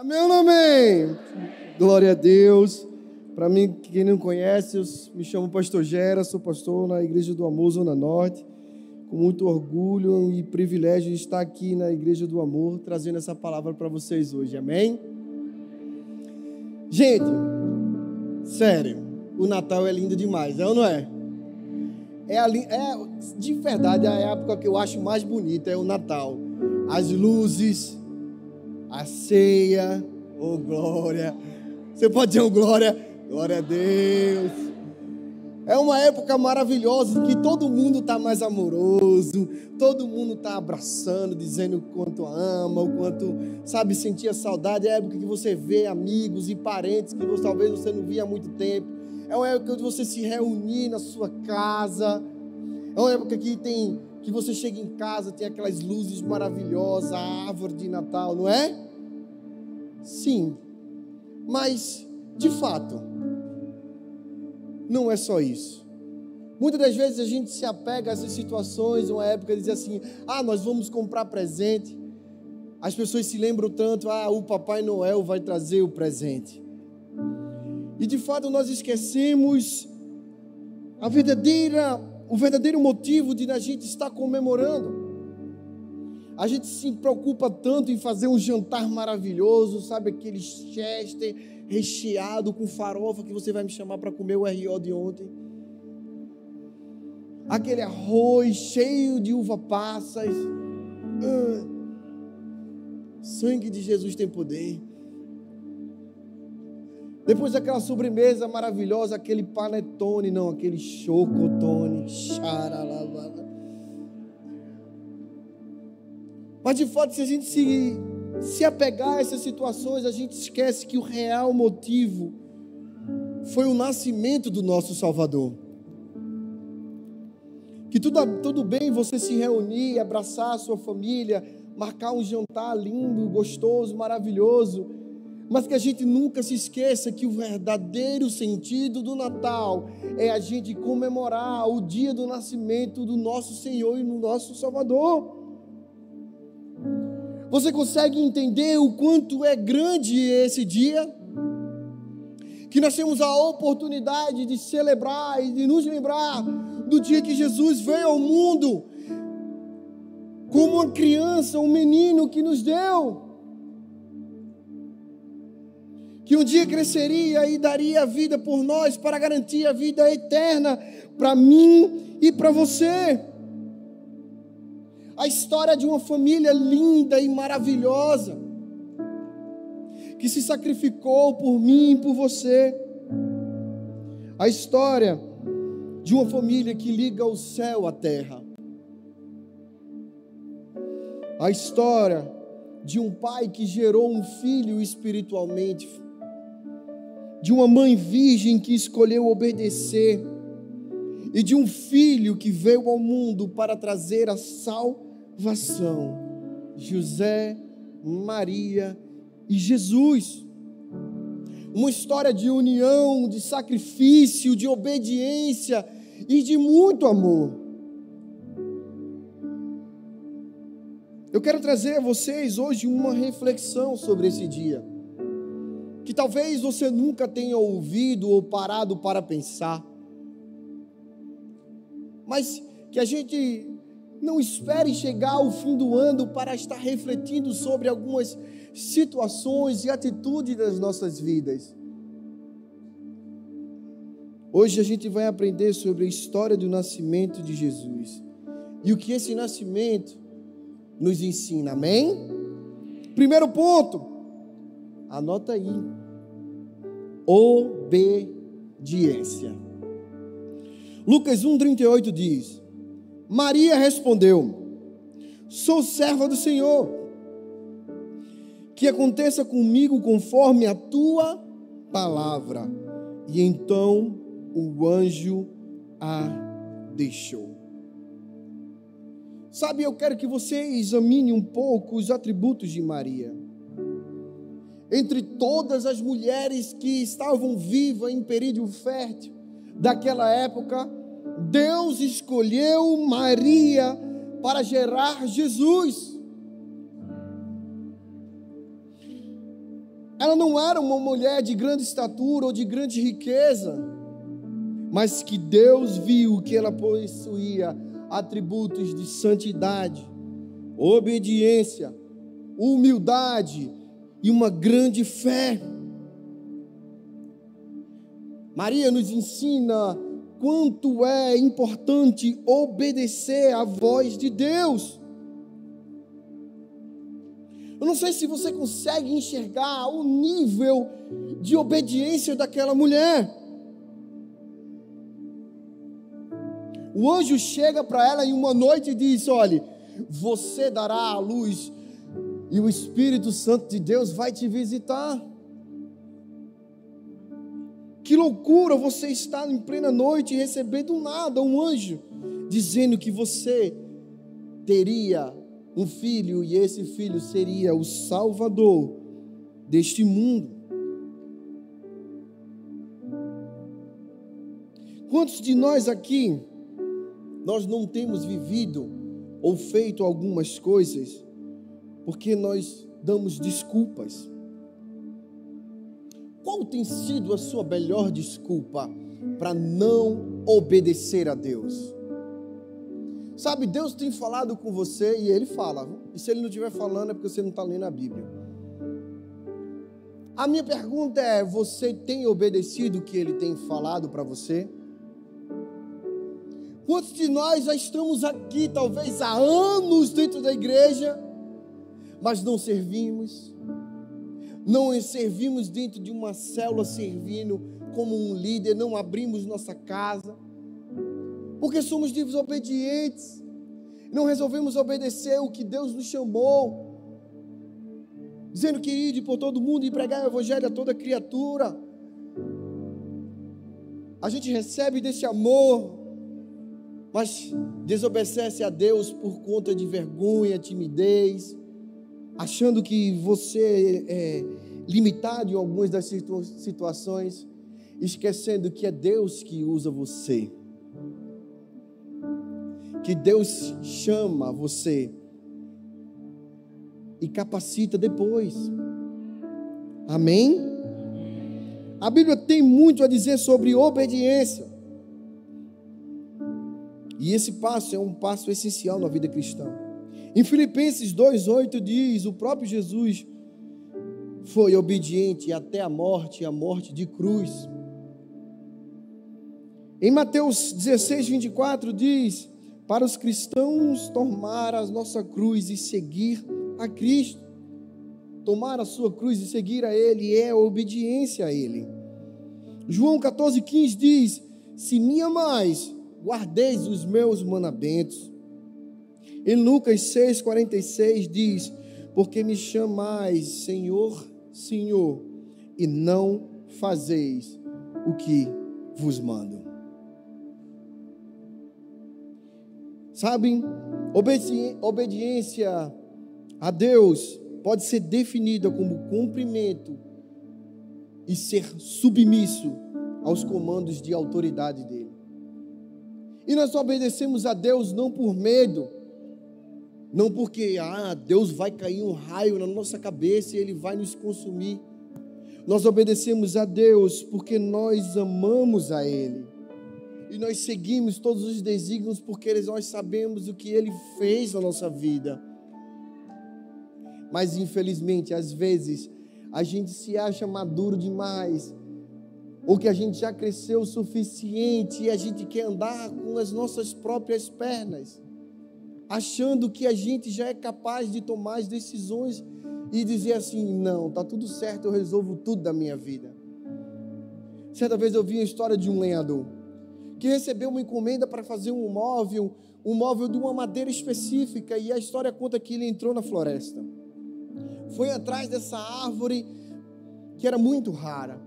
Amém ou amém? Glória a Deus. Para mim, quem não conhece, eu me chamo Pastor Gera, sou pastor na Igreja do Amor, Zona Norte. Com muito orgulho e privilégio de estar aqui na Igreja do Amor, trazendo essa palavra para vocês hoje. Amém? Gente, sério, o Natal é lindo demais, é ou não é? É, a, é de verdade a época que eu acho mais bonita é o Natal. As luzes, a ceia, oh glória. Você pode dizer oh glória? Glória a Deus. É uma época maravilhosa que todo mundo está mais amoroso, todo mundo está abraçando, dizendo o quanto ama, o quanto, sabe, sentia saudade. É a época que você vê amigos e parentes que você, talvez você não via há muito tempo. É uma época que você se reunir na sua casa. É uma época que tem que você chega em casa, tem aquelas luzes maravilhosas, a árvore de Natal, não é? Sim. Mas, de fato, não é só isso. Muitas das vezes a gente se apega a essas situações, uma época diz assim: ah, nós vamos comprar presente. As pessoas se lembram tanto, ah, o Papai Noel vai trazer o presente. E de fato nós esquecemos a verdadeira, o verdadeiro motivo de a gente estar comemorando. A gente se preocupa tanto em fazer um jantar maravilhoso, sabe aquele chester recheado com farofa que você vai me chamar para comer o RO de ontem. Aquele arroz cheio de uva passas. Ah, sangue de Jesus tem poder. Depois daquela sobremesa maravilhosa, aquele panetone, não, aquele chocotone. Mas de fato, se a gente se se apegar a essas situações, a gente esquece que o real motivo foi o nascimento do nosso Salvador. Que tudo, tudo bem você se reunir, abraçar a sua família, marcar um jantar lindo, gostoso, maravilhoso, mas que a gente nunca se esqueça que o verdadeiro sentido do Natal é a gente comemorar o dia do nascimento do nosso Senhor e do nosso Salvador. Você consegue entender o quanto é grande esse dia? Que nós temos a oportunidade de celebrar e de nos lembrar do dia que Jesus veio ao mundo, como uma criança, um menino que nos deu. Que um dia cresceria e daria a vida por nós para garantir a vida eterna para mim e para você a história de uma família linda e maravilhosa, que se sacrificou por mim e por você. A história de uma família que liga o céu à terra. A história de um pai que gerou um filho espiritualmente, de uma mãe virgem que escolheu obedecer, e de um filho que veio ao mundo para trazer a salvação. José, Maria e Jesus. Uma história de união, de sacrifício, de obediência e de muito amor. Eu quero trazer a vocês hoje uma reflexão sobre esse dia, que talvez você nunca tenha ouvido ou parado para pensar, mas que a gente não espere chegar ao fim do ano para estar refletindo sobre algumas situações e atitudes das nossas vidas. Hoje a gente vai aprender sobre a história do nascimento de Jesus e o que esse nascimento nos ensina, amém? Primeiro ponto, anota aí: obediência. Lucas 1,38 diz: Maria respondeu: Sou serva do Senhor. Que aconteça comigo conforme a tua palavra. E então o anjo a deixou. Sabe, eu quero que você examine um pouco os atributos de Maria. Entre todas as mulheres que estavam vivas em período fértil daquela época, Deus escolheu Maria para gerar Jesus. Ela não era uma mulher de grande estatura ou de grande riqueza, mas que Deus viu que ela possuía atributos de santidade, obediência, humildade e uma grande fé. Maria nos ensina quanto é importante obedecer à voz de Deus. Eu não sei se você consegue enxergar o nível de obediência daquela mulher. O anjo chega para ela em uma noite e diz: Olhe, você dará à luz e o Espírito Santo de Deus vai te visitar. Que loucura você estar em plena noite e receber do nada um anjo dizendo que você teria um filho e esse filho seria o Salvador deste mundo. Quantos de nós aqui nós não temos vivido ou feito algumas coisas porque nós damos desculpas? Qual tem sido a sua melhor desculpa para não obedecer a Deus? Sabe, Deus tem falado com você e Ele fala. E se Ele não estiver falando é porque você não está lendo a Bíblia. A minha pergunta é: você tem obedecido o que Ele tem falado para você? Quantos de nós já estamos aqui, talvez há anos dentro da igreja, mas não servimos? não servimos dentro de uma célula servindo como um líder, não abrimos nossa casa, porque somos desobedientes, não resolvemos obedecer o que Deus nos chamou, dizendo que ide por todo mundo e pregar o evangelho a toda criatura. A gente recebe desse amor, mas desobedece a Deus por conta de vergonha, timidez, achando que você é limitado em algumas das situações, esquecendo que é Deus que usa você. Que Deus chama você e capacita depois. Amém? A Bíblia tem muito a dizer sobre obediência. E esse passo é um passo essencial na vida cristã. Em Filipenses 2,8 diz: o próprio Jesus foi obediente até a morte, a morte de cruz. Em Mateus 16, 24 diz: Para os cristãos, tomar a nossa cruz e seguir a Cristo. Tomar a sua cruz e seguir a Ele é obediência a Ele. João 14, 15 diz: Se me amais, guardeis os meus mandamentos. Em Lucas 6,46 diz: Porque me chamais Senhor, Senhor, e não fazeis o que vos mando. Sabem, obedi obediência a Deus pode ser definida como cumprimento e ser submisso aos comandos de autoridade dele. E nós obedecemos a Deus não por medo, não porque, ah, Deus vai cair um raio na nossa cabeça e ele vai nos consumir. Nós obedecemos a Deus porque nós amamos a Ele. E nós seguimos todos os desígnios porque nós sabemos o que Ele fez na nossa vida. Mas infelizmente, às vezes, a gente se acha maduro demais, ou que a gente já cresceu o suficiente e a gente quer andar com as nossas próprias pernas achando que a gente já é capaz de tomar as decisões e dizer assim: não, tá tudo certo, eu resolvo tudo da minha vida. Certa vez eu vi a história de um lenhador que recebeu uma encomenda para fazer um móvel, um móvel de uma madeira específica, e a história conta que ele entrou na floresta. Foi atrás dessa árvore que era muito rara.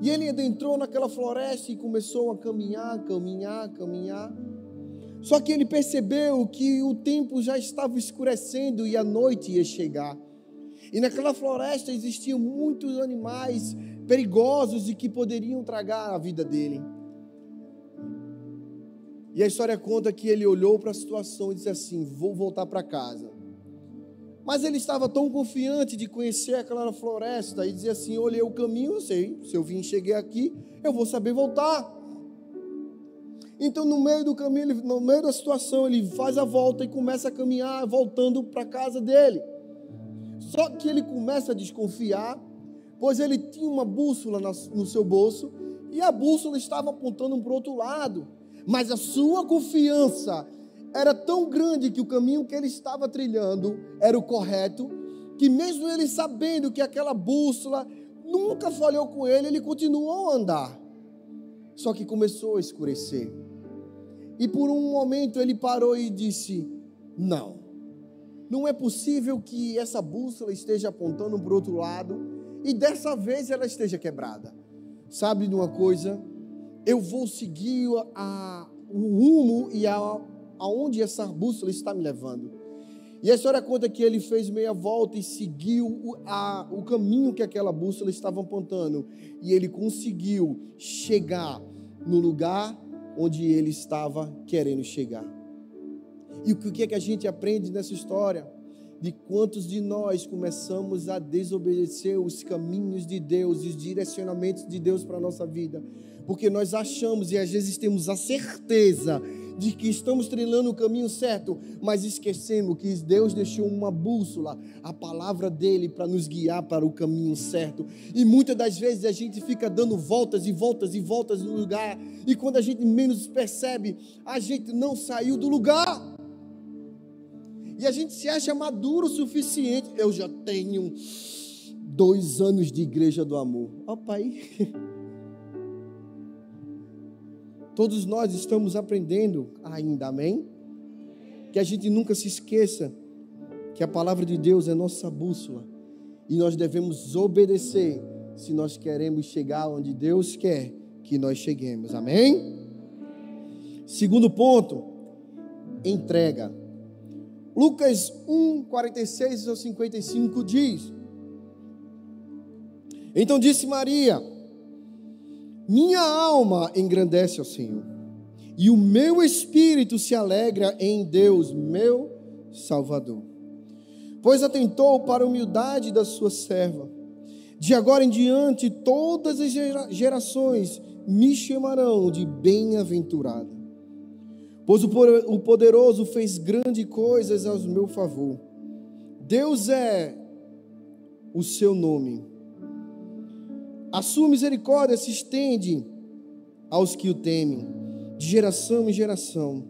E ele entrou naquela floresta e começou a caminhar, caminhar, caminhar. Só que ele percebeu que o tempo já estava escurecendo e a noite ia chegar. E naquela floresta existiam muitos animais perigosos e que poderiam tragar a vida dele. E a história conta que ele olhou para a situação e disse assim: Vou voltar para casa. Mas ele estava tão confiante de conhecer aquela floresta e dizer assim: olhei o caminho, eu sei, se eu vim cheguei aqui, eu vou saber voltar. Então, no meio do caminho, no meio da situação, ele faz a volta e começa a caminhar, voltando para casa dele. Só que ele começa a desconfiar, pois ele tinha uma bússola no seu bolso e a bússola estava apontando para o outro lado. Mas a sua confiança era tão grande que o caminho que ele estava trilhando era o correto, que mesmo ele sabendo que aquela bússola nunca falhou com ele, ele continuou a andar. Só que começou a escurecer. E por um momento ele parou e disse: Não, não é possível que essa bússola esteja apontando para o outro lado e dessa vez ela esteja quebrada. Sabe de uma coisa? Eu vou seguir a, o rumo e a aonde essa bússola está me levando. E a história conta que ele fez meia volta e seguiu o, a, o caminho que aquela bússola estava apontando. E ele conseguiu chegar no lugar onde ele estava querendo chegar. E o que é que a gente aprende nessa história? De quantos de nós começamos a desobedecer os caminhos de Deus os direcionamentos de Deus para a nossa vida, porque nós achamos e às vezes temos a certeza de que estamos trilhando o caminho certo, mas esquecemos que Deus deixou uma bússola, a palavra dele, para nos guiar para o caminho certo. E muitas das vezes a gente fica dando voltas e voltas e voltas no lugar, e quando a gente menos percebe, a gente não saiu do lugar. E a gente se acha maduro o suficiente. Eu já tenho dois anos de igreja do amor. Ó, pai. Todos nós estamos aprendendo ainda, amém? Que a gente nunca se esqueça que a palavra de Deus é nossa bússola e nós devemos obedecer se nós queremos chegar onde Deus quer que nós cheguemos, amém? Segundo ponto, entrega. Lucas 1, 46 ao 55 diz: Então disse Maria, minha alma engrandece ao Senhor, e o meu espírito se alegra em Deus, meu Salvador. Pois atentou para a humildade da sua serva. De agora em diante, todas as gerações me chamarão de bem-aventurada. Pois o poderoso fez grandes coisas ao meu favor. Deus é o seu nome a sua misericórdia se estende aos que o temem, de geração em geração.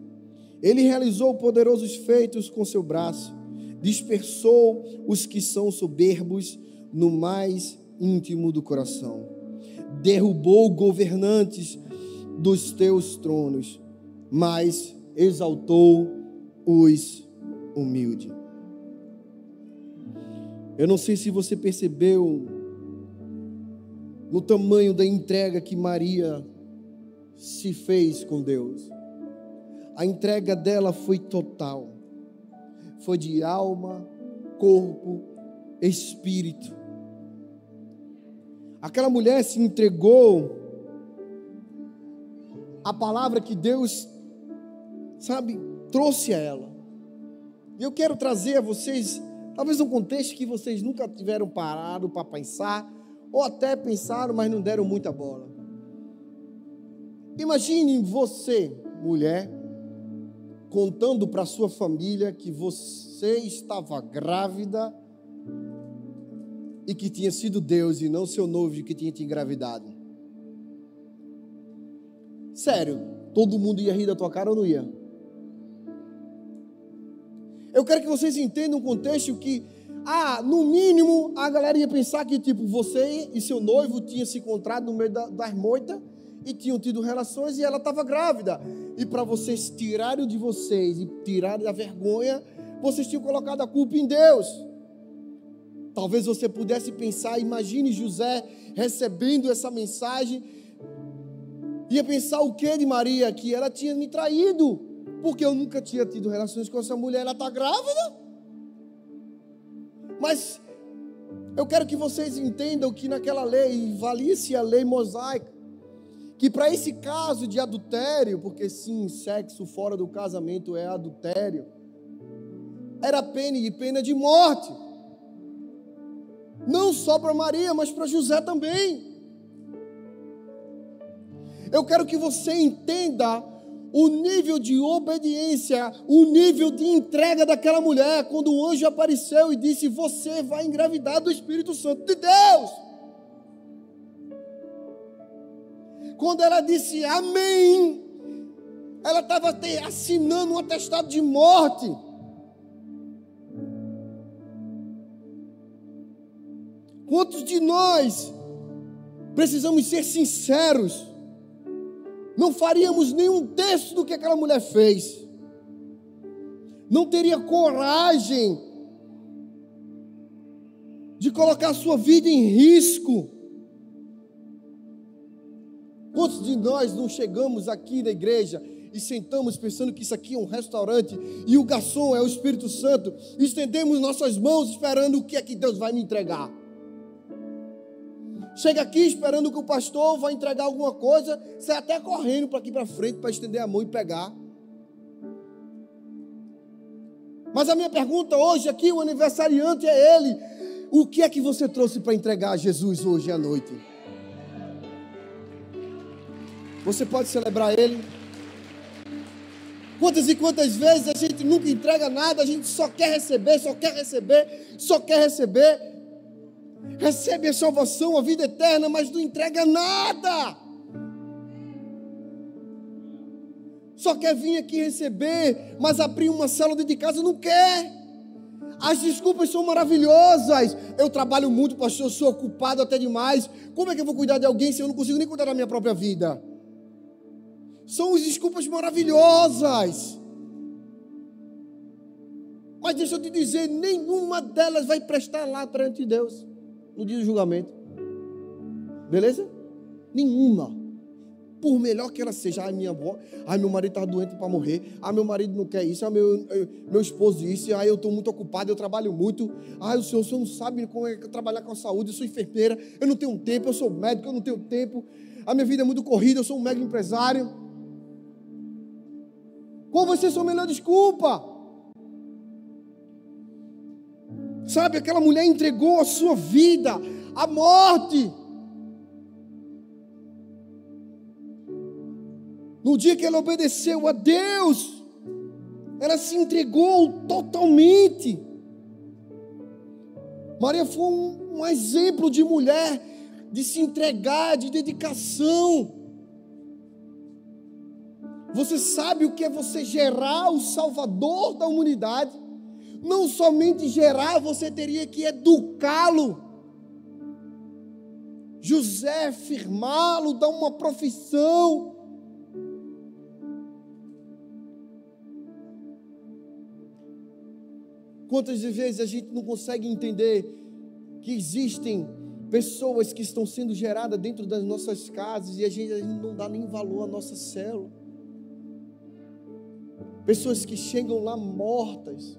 Ele realizou poderosos feitos com seu braço, dispersou os que são soberbos no mais íntimo do coração, derrubou governantes dos teus tronos, mas exaltou os humildes. Eu não sei se você percebeu no tamanho da entrega que Maria se fez com Deus. A entrega dela foi total, foi de alma, corpo, espírito. Aquela mulher se entregou à palavra que Deus, sabe, trouxe a ela. E eu quero trazer a vocês, talvez um contexto que vocês nunca tiveram parado para pensar, ou até pensaram, mas não deram muita bola. Imagine você, mulher, contando para sua família que você estava grávida e que tinha sido Deus e não seu noivo que tinha te engravidado. Sério, todo mundo ia rir da tua cara ou não ia? Eu quero que vocês entendam o contexto que ah, no mínimo, a galera ia pensar que, tipo, você e seu noivo tinham se encontrado no meio da, das moitas e tinham tido relações e ela estava grávida. E para vocês tirarem de vocês e tirarem a vergonha, vocês tinham colocado a culpa em Deus. Talvez você pudesse pensar, imagine José recebendo essa mensagem. Ia pensar o que de Maria? Que ela tinha me traído. Porque eu nunca tinha tido relações com essa mulher, ela está grávida. Mas eu quero que vocês entendam que naquela lei, valia-se a lei mosaica, que para esse caso de adultério, porque sim, sexo fora do casamento é adultério, era pena e pena de morte. Não só para Maria, mas para José também. Eu quero que você entenda o nível de obediência, o nível de entrega daquela mulher, quando o anjo apareceu e disse: Você vai engravidar do Espírito Santo de Deus. Quando ela disse Amém, ela estava assinando um atestado de morte. Quantos de nós precisamos ser sinceros? Não faríamos nenhum terço do que aquela mulher fez. Não teria coragem de colocar sua vida em risco. Quantos de nós não chegamos aqui na igreja e sentamos pensando que isso aqui é um restaurante e o garçom é o Espírito Santo, e estendemos nossas mãos esperando o que é que Deus vai me entregar? Chega aqui esperando que o pastor vai entregar alguma coisa, sai até correndo para aqui para frente para estender a mão e pegar. Mas a minha pergunta hoje aqui, o aniversariante é ele. O que é que você trouxe para entregar a Jesus hoje à noite? Você pode celebrar ele? Quantas e quantas vezes a gente nunca entrega nada, a gente só quer receber, só quer receber, só quer receber recebe a salvação, a vida eterna, mas não entrega nada. Só quer vir aqui receber, mas abrir uma célula de casa não quer. As desculpas são maravilhosas. Eu trabalho muito, pastor, sou ocupado até demais. Como é que eu vou cuidar de alguém se eu não consigo nem cuidar da minha própria vida? São as desculpas maravilhosas. Mas deixa eu te dizer, nenhuma delas vai prestar lá perante Deus no dia do julgamento. Beleza? Nenhuma. Por melhor que ela seja, ai minha avó, ai meu marido está doente para morrer, ai meu marido não quer isso, ai meu, meu esposo isso, ai eu estou muito ocupado, eu trabalho muito, ai o senhor, o senhor não sabe como é trabalhar com a saúde, eu sou enfermeira, eu não tenho tempo, eu sou médico, eu não tenho tempo, a minha vida é muito corrida, eu sou um mega empresário. Qual vai ser sua melhor desculpa? Sabe, aquela mulher entregou a sua vida à morte. No dia que ela obedeceu a Deus, ela se entregou totalmente. Maria foi um, um exemplo de mulher, de se entregar, de dedicação. Você sabe o que é você gerar o Salvador da humanidade? Não somente gerar, você teria que educá-lo. José, firmá-lo, dar uma profissão. Quantas vezes a gente não consegue entender que existem pessoas que estão sendo geradas dentro das nossas casas e a gente, a gente não dá nem valor à nossa célula. Pessoas que chegam lá mortas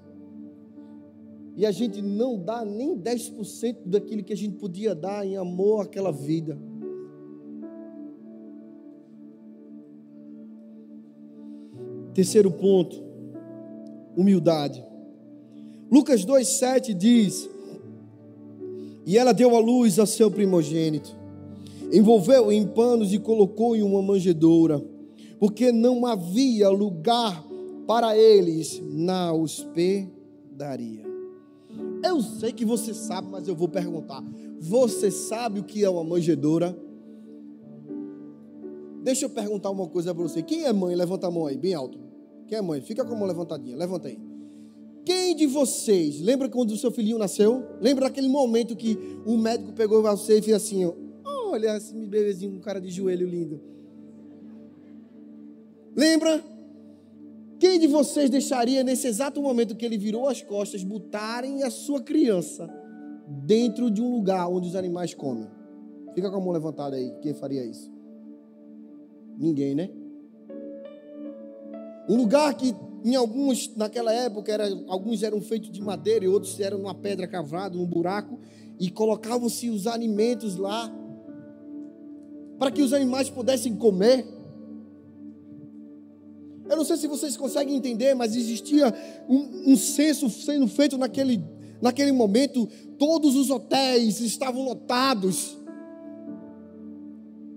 e a gente não dá nem 10% daquilo que a gente podia dar em amor àquela vida. Terceiro ponto, humildade. Lucas 2,7 diz: E ela deu à luz a seu primogênito, envolveu em panos e colocou em uma manjedoura, porque não havia lugar para eles na hospedaria. Eu sei que você sabe, mas eu vou perguntar. Você sabe o que é uma manjedoura? Deixa eu perguntar uma coisa para você. Quem é mãe? Levanta a mão aí, bem alto. Quem é mãe? Fica com a mão levantadinha. Levanta aí. Quem de vocês lembra quando o seu filhinho nasceu? Lembra daquele momento que o médico pegou você e fez assim: ó, olha esse bebezinho com cara de joelho lindo. Lembra? Quem de vocês deixaria nesse exato momento que ele virou as costas botarem a sua criança dentro de um lugar onde os animais comem? Fica com a mão levantada aí. Quem faria isso? Ninguém, né? Um lugar que em alguns naquela época era, alguns eram feitos de madeira e outros eram numa pedra cavada, num buraco e colocavam-se os alimentos lá para que os animais pudessem comer. Eu não sei se vocês conseguem entender, mas existia um, um censo sendo feito naquele, naquele momento. Todos os hotéis estavam lotados.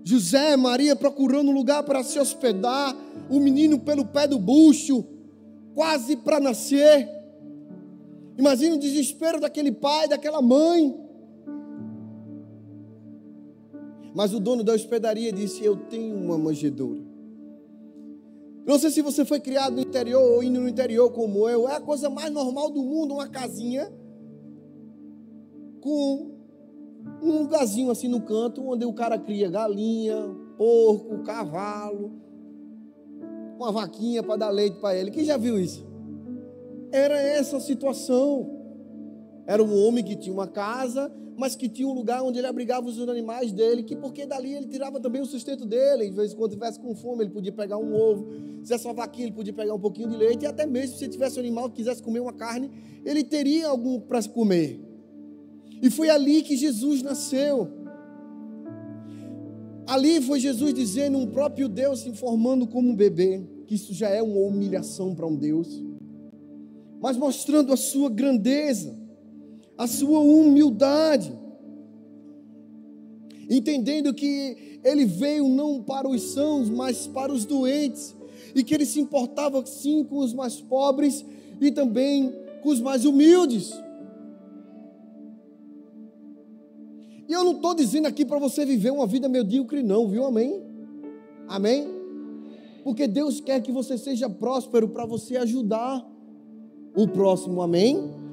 José Maria procurando um lugar para se hospedar. O menino pelo pé do bucho, quase para nascer. Imagina o desespero daquele pai, daquela mãe. Mas o dono da hospedaria disse: Eu tenho uma manjedoura. Não sei se você foi criado no interior ou indo no interior como eu, é a coisa mais normal do mundo, uma casinha com um lugarzinho assim no canto onde o cara cria galinha, porco, cavalo, uma vaquinha para dar leite para ele. Quem já viu isso? Era essa a situação. Era um homem que tinha uma casa, mas que tinha um lugar onde ele abrigava os animais dele, que porque dali ele tirava também o sustento dele. De vez em quando tivesse com fome, ele podia pegar um ovo. Se tivesse uma vaquinha, ele podia pegar um pouquinho de leite. E até mesmo se tivesse um animal que quisesse comer uma carne, ele teria algum para comer. E foi ali que Jesus nasceu. Ali foi Jesus dizendo, um próprio Deus se informando como um bebê, que isso já é uma humilhação para um Deus, mas mostrando a sua grandeza a sua humildade, entendendo que ele veio não para os sãos, mas para os doentes, e que ele se importava sim com os mais pobres e também com os mais humildes. E eu não estou dizendo aqui para você viver uma vida medíocre, não, viu? Amém? Amém? Porque Deus quer que você seja próspero para você ajudar o próximo, amém?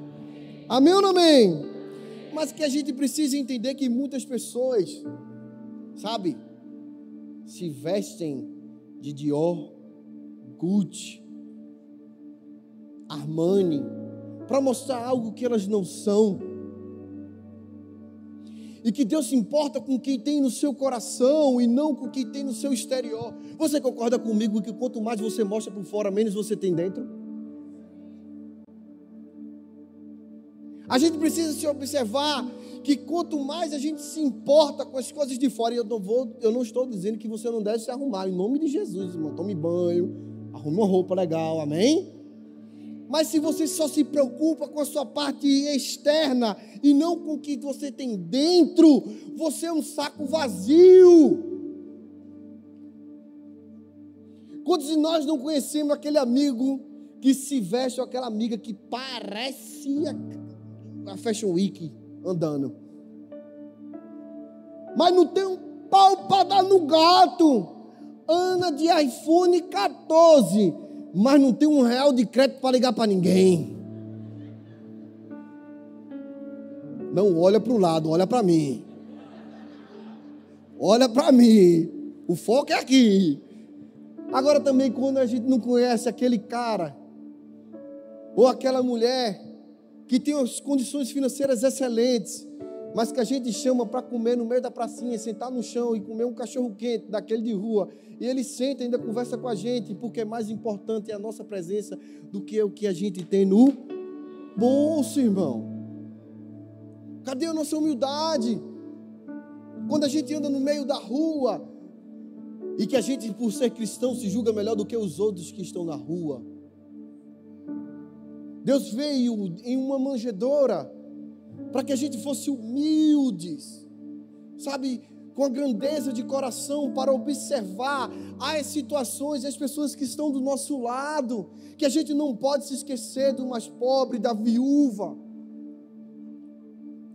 Amém ou não amém? Mas que a gente precisa entender que muitas pessoas, sabe, se vestem de Dior, Gucci, Armani, para mostrar algo que elas não são. E que Deus se importa com quem tem no seu coração e não com quem tem no seu exterior. Você concorda comigo que quanto mais você mostra por fora, menos você tem dentro? A gente precisa se observar que quanto mais a gente se importa com as coisas de fora, e eu não, vou, eu não estou dizendo que você não deve se arrumar, em nome de Jesus, irmão. Tome banho, arrume uma roupa legal, amém? Mas se você só se preocupa com a sua parte externa e não com o que você tem dentro, você é um saco vazio. Quantos de nós não conhecemos aquele amigo que se veste ou aquela amiga que parece a Fashion Week andando. Mas não tem um pau para dar no gato. Ana de iPhone 14, mas não tem um real de crédito para ligar para ninguém. Não olha para o lado, olha para mim. Olha para mim. O foco é aqui. Agora também quando a gente não conhece aquele cara ou aquela mulher que tem as condições financeiras excelentes, mas que a gente chama para comer no meio da pracinha, sentar no chão e comer um cachorro quente daquele de rua, e ele senta e ainda conversa com a gente, porque é mais importante a nossa presença do que o que a gente tem no bolso, irmão. Cadê a nossa humildade? Quando a gente anda no meio da rua e que a gente, por ser cristão, se julga melhor do que os outros que estão na rua. Deus veio em uma manjedoura para que a gente fosse humildes, sabe, com a grandeza de coração para observar as situações, as pessoas que estão do nosso lado, que a gente não pode se esquecer do mais pobre, da viúva.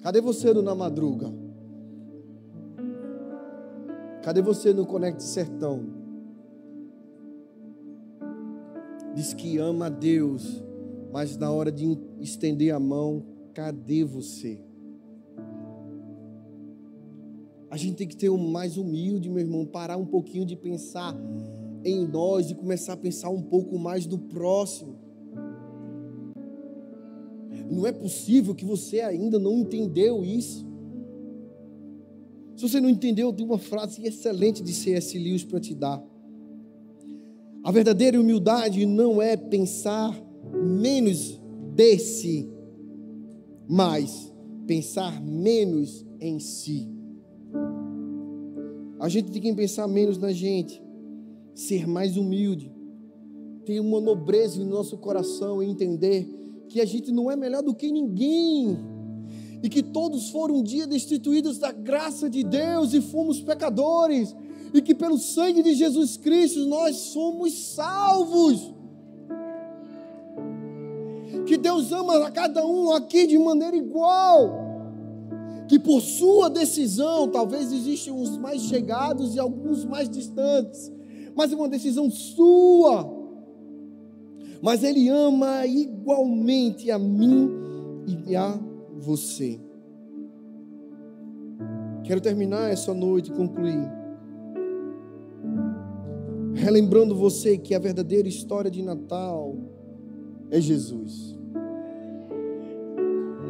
Cadê você no Na Madruga? Cadê você no Conecte Sertão? Diz que ama a Deus mas na hora de estender a mão, cadê você? A gente tem que ter um mais humilde, meu irmão, parar um pouquinho de pensar em nós e começar a pensar um pouco mais do próximo. Não é possível que você ainda não entendeu isso. Se você não entendeu, eu tenho uma frase excelente de C.S. Lewis para te dar. A verdadeira humildade não é pensar menos de si, mas pensar menos em si. A gente tem que pensar menos na gente, ser mais humilde, ter uma nobreza em nosso coração e entender que a gente não é melhor do que ninguém. E que todos foram um dia destituídos da graça de Deus e fomos pecadores. E que pelo sangue de Jesus Cristo nós somos salvos. Que Deus ama a cada um aqui de maneira igual que por sua decisão, talvez existam os mais chegados e alguns mais distantes, mas é uma decisão sua. Mas Ele ama igualmente a mim e a você. Quero terminar essa noite e concluir. Relembrando você que a verdadeira história de Natal é Jesus.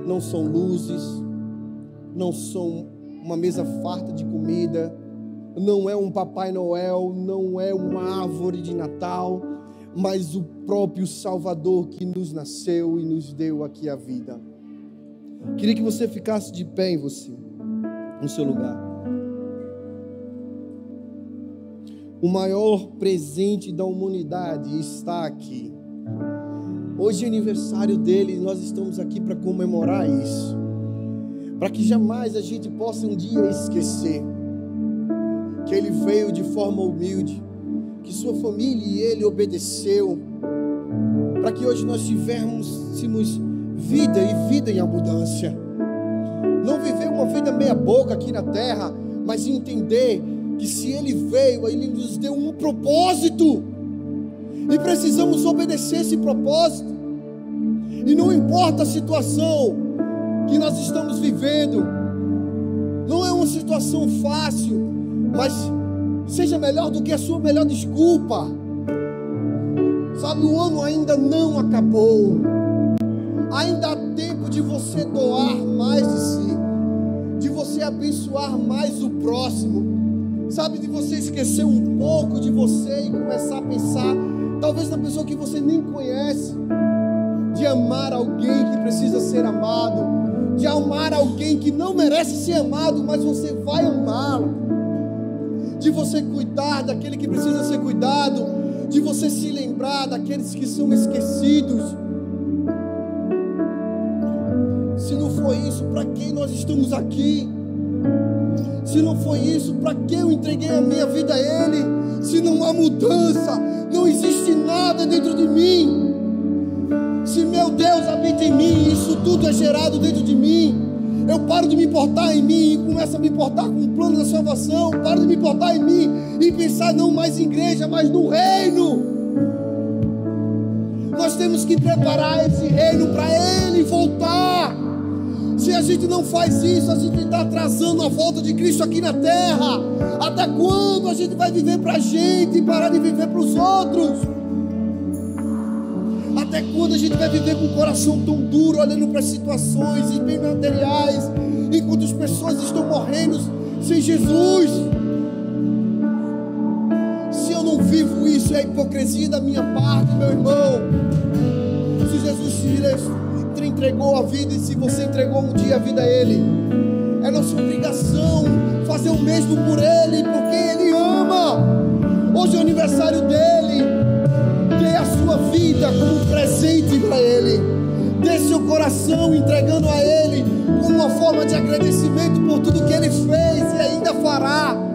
Não são luzes, não são uma mesa farta de comida, não é um Papai Noel, não é uma árvore de Natal, mas o próprio Salvador que nos nasceu e nos deu aqui a vida. Queria que você ficasse de pé em você, no seu lugar. O maior presente da humanidade está aqui. Hoje é aniversário dele e nós estamos aqui para comemorar isso para que jamais a gente possa um dia esquecer que ele veio de forma humilde, que sua família e ele obedeceu, para que hoje nós tivéssemos vida e vida em abundância. Não viver uma vida meia boca aqui na terra, mas entender que se ele veio, ele nos deu um propósito. E precisamos obedecer esse propósito. E não importa a situação, que nós estamos vivendo. Não é uma situação fácil, mas seja melhor do que a sua melhor desculpa. Sabe, o ano ainda não acabou. Ainda há tempo de você doar mais de si, de você abençoar mais o próximo. Sabe, de você esquecer um pouco de você e começar a pensar, talvez na pessoa que você nem conhece, de amar alguém que precisa ser amado de amar alguém que não merece ser amado, mas você vai amá-lo, de você cuidar daquele que precisa ser cuidado, de você se lembrar daqueles que são esquecidos. Se não foi isso, para que nós estamos aqui? Se não foi isso, para que eu entreguei a minha vida a Ele? Se não há mudança, não existe nada dentro de mim. Se meu Deus habita em mim, isso tudo é gerado dentro de mim. Eu paro de me importar em mim e começo a me importar com o plano da salvação. Paro de me importar em mim e pensar não mais em igreja, mas no reino. Nós temos que preparar esse reino para ele voltar. Se a gente não faz isso, a gente está atrasando a volta de Cristo aqui na terra. Até quando a gente vai viver para a gente e parar de viver para os outros? Até quando a gente vai viver com o coração tão duro, olhando para situações e bem materiais, enquanto as pessoas estão morrendo sem Jesus? Se eu não vivo isso, é hipocrisia da minha parte, meu irmão. Se Jesus te entregou a vida e se você entregou um dia a vida a Ele, é nossa obrigação fazer o mesmo por Ele, porque Ele ama. Hoje é o aniversário dele vida como um presente para Ele. Dê seu coração entregando a Ele como uma forma de agradecimento por tudo que Ele fez e ainda fará.